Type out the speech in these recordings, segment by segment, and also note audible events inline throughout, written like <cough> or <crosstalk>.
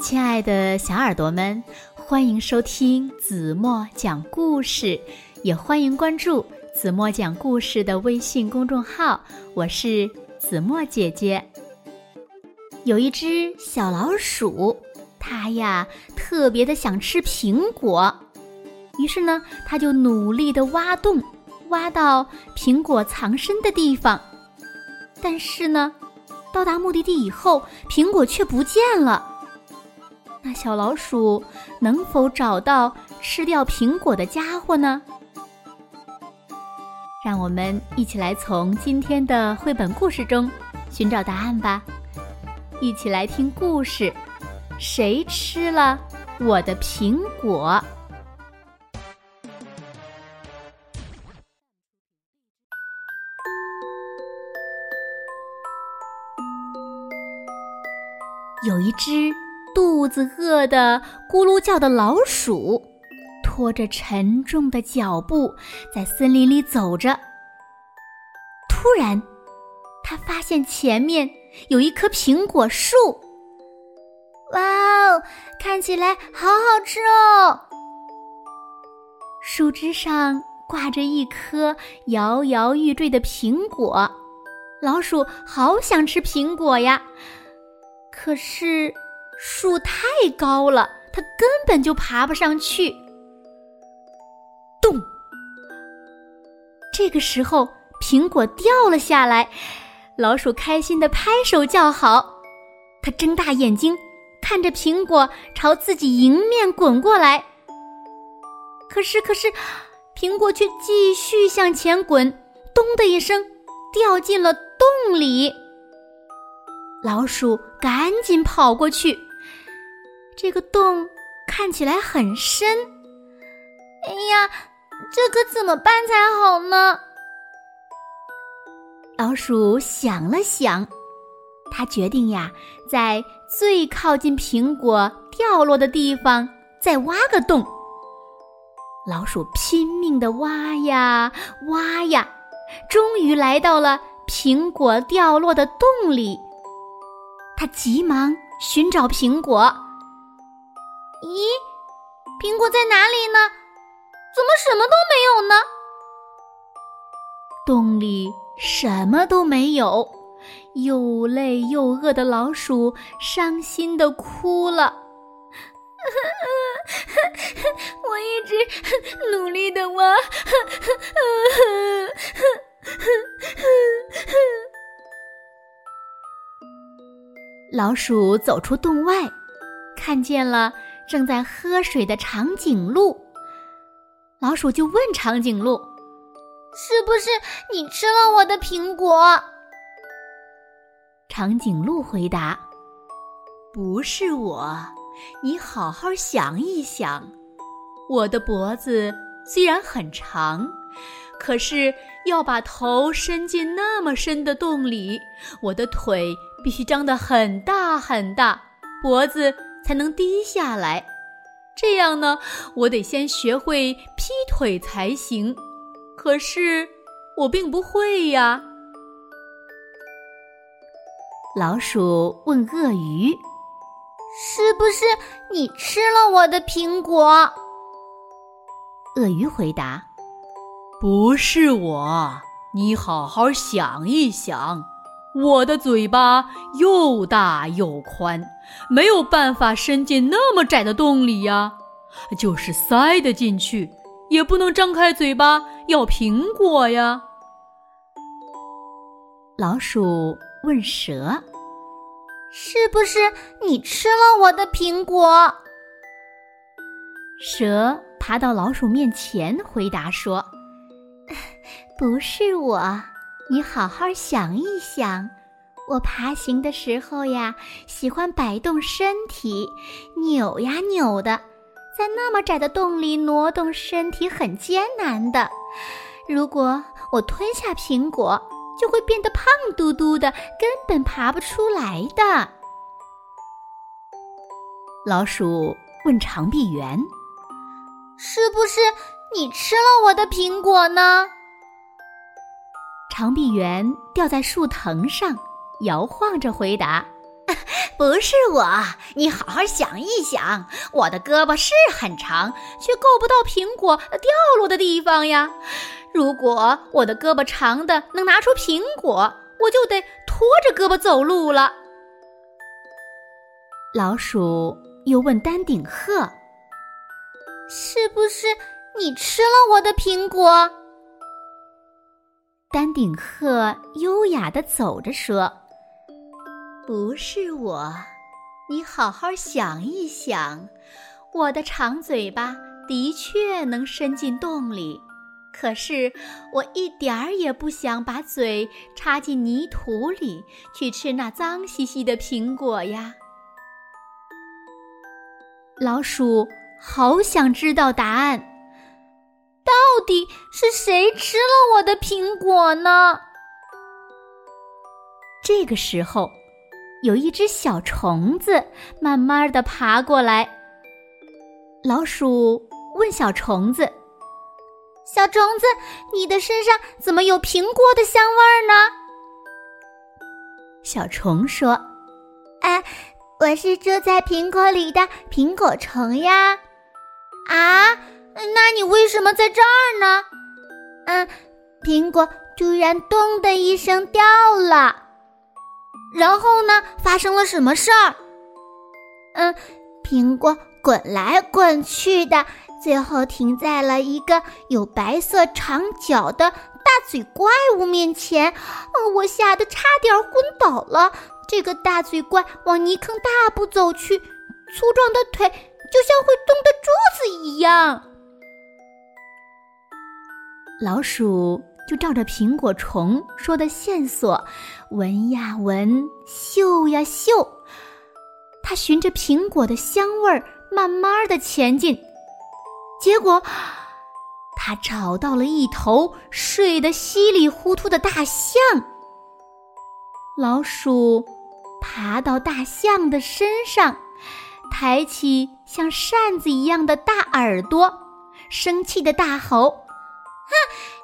亲爱的小耳朵们，欢迎收听子墨讲故事，也欢迎关注子墨讲故事的微信公众号。我是子墨姐姐。有一只小老鼠，它呀特别的想吃苹果，于是呢，它就努力的挖洞，挖到苹果藏身的地方。但是呢，到达目的地以后，苹果却不见了。那小老鼠能否找到吃掉苹果的家伙呢？让我们一起来从今天的绘本故事中寻找答案吧！一起来听故事：谁吃了我的苹果？有一只。肚子饿得咕噜叫的老鼠，拖着沉重的脚步在森林里走着。突然，他发现前面有一棵苹果树。哇哦，看起来好好吃哦！树枝上挂着一颗摇摇欲坠的苹果，老鼠好想吃苹果呀，可是。树太高了，它根本就爬不上去。咚！这个时候，苹果掉了下来，老鼠开心的拍手叫好。它睁大眼睛看着苹果朝自己迎面滚过来。可是，可是，苹果却继续向前滚，咚的一声，掉进了洞里。老鼠赶紧跑过去。这个洞看起来很深，哎呀，这可怎么办才好呢？老鼠想了想，他决定呀，在最靠近苹果掉落的地方再挖个洞。老鼠拼命的挖呀挖呀，终于来到了苹果掉落的洞里。他急忙寻找苹果。咦，苹果在哪里呢？怎么什么都没有呢？洞里什么都没有，又累又饿的老鼠伤心的哭了。<laughs> 我一直努力的挖，老鼠走出洞外，看见了。正在喝水的长颈鹿，老鼠就问长颈鹿：“是不是你吃了我的苹果？”长颈鹿回答：“不是我，你好好想一想，我的脖子虽然很长，可是要把头伸进那么深的洞里，我的腿必须张得很大很大，脖子。”才能低下来，这样呢，我得先学会劈腿才行。可是我并不会呀。老鼠问鳄鱼：“是不是你吃了我的苹果？”鳄鱼回答：“不是我，你好好想一想。”我的嘴巴又大又宽，没有办法伸进那么窄的洞里呀。就是塞得进去，也不能张开嘴巴要苹果呀。老鼠问蛇：“是不是你吃了我的苹果？”蛇爬到老鼠面前，回答说：“ <laughs> 不是我。”你好好想一想，我爬行的时候呀，喜欢摆动身体，扭呀扭的，在那么窄的洞里挪动身体很艰难的。如果我吞下苹果，就会变得胖嘟嘟的，根本爬不出来的。老鼠问长臂猿：“是不是你吃了我的苹果呢？”长臂猿吊在树藤上，摇晃着回答：“ <laughs> 不是我，你好好想一想，我的胳膊是很长，却够不到苹果掉落的地方呀。如果我的胳膊长的能拿出苹果，我就得拖着胳膊走路了。老鼠又问丹顶鹤：“是不是你吃了我的苹果？”丹顶鹤优雅地走着说：“不是我，你好好想一想，我的长嘴巴的确能伸进洞里。”可是我一点儿也不想把嘴插进泥土里去吃那脏兮兮的苹果呀！老鼠好想知道答案，到底是谁吃了我的苹果呢？这个时候，有一只小虫子慢慢的爬过来。老鼠问小虫子。小虫子，你的身上怎么有苹果的香味儿呢？小虫说：“哎，我是住在苹果里的苹果虫呀。”啊，那你为什么在这儿呢？嗯，苹果突然“咚”的一声掉了，然后呢，发生了什么事儿？嗯，苹果滚来滚去的。最后停在了一个有白色长角的大嘴怪物面前，我吓得差点昏倒了。这个大嘴怪往泥坑大步走去，粗壮的腿就像会动的柱子一样。老鼠就照着苹果虫说的线索，闻呀闻，嗅呀嗅，它循着苹果的香味儿，慢慢的前进。结果，他找到了一头睡得稀里糊涂的大象。老鼠爬到大象的身上，抬起像扇子一样的大耳朵，生气的大吼：“哼，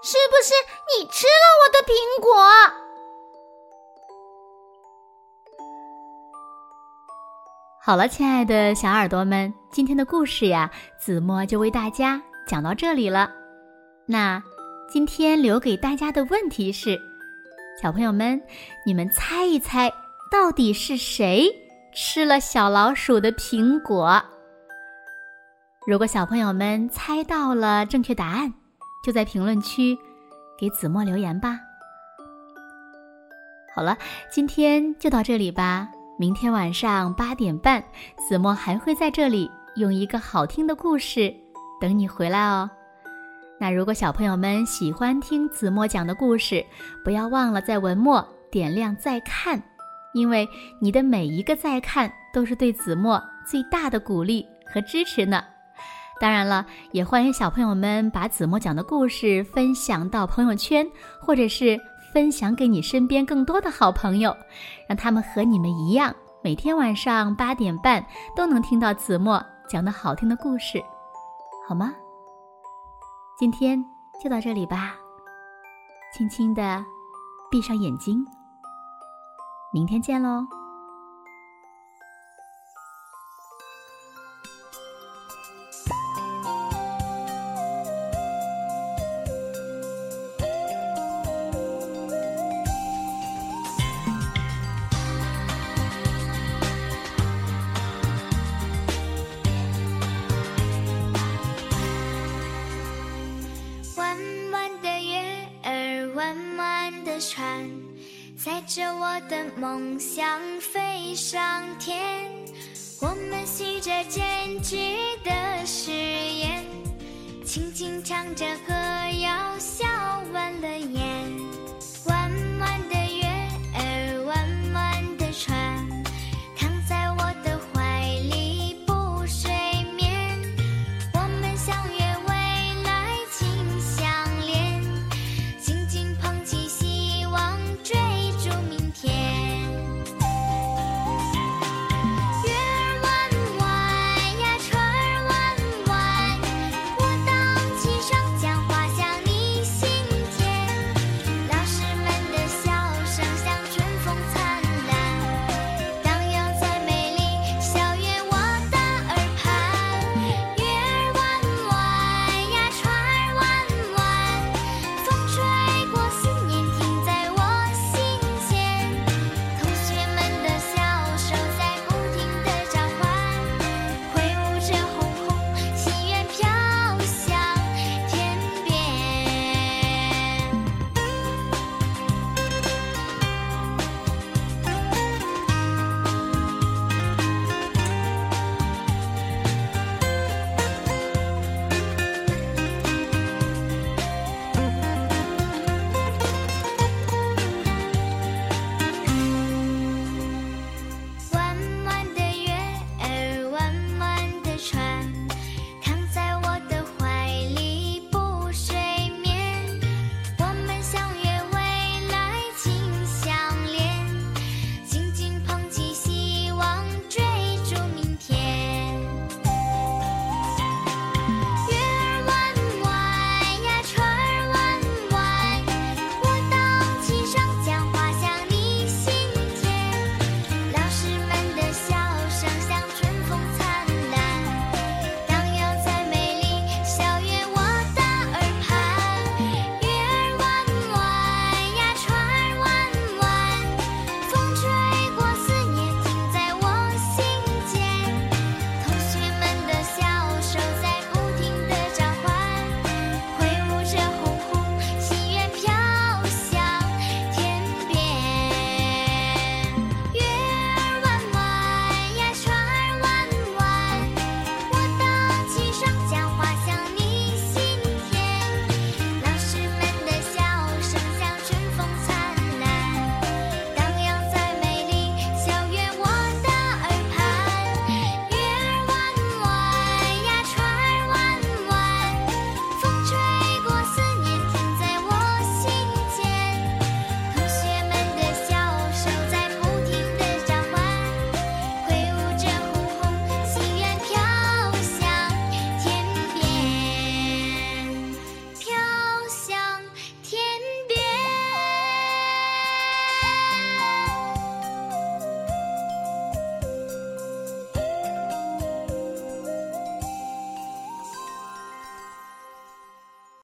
是不是你吃了我的苹果？”好了，亲爱的小耳朵们，今天的故事呀，子墨就为大家讲到这里了。那今天留给大家的问题是：小朋友们，你们猜一猜，到底是谁吃了小老鼠的苹果？如果小朋友们猜到了正确答案，就在评论区给子墨留言吧。好了，今天就到这里吧。明天晚上八点半，子墨还会在这里用一个好听的故事等你回来哦。那如果小朋友们喜欢听子墨讲的故事，不要忘了在文末点亮再看，因为你的每一个再看都是对子墨最大的鼓励和支持呢。当然了，也欢迎小朋友们把子墨讲的故事分享到朋友圈，或者是。分享给你身边更多的好朋友，让他们和你们一样，每天晚上八点半都能听到子墨讲的好听的故事，好吗？今天就到这里吧，轻轻的闭上眼睛，明天见喽。载着我的梦想飞上天，我们许着坚持的誓言，轻轻唱着歌谣，笑弯了眼。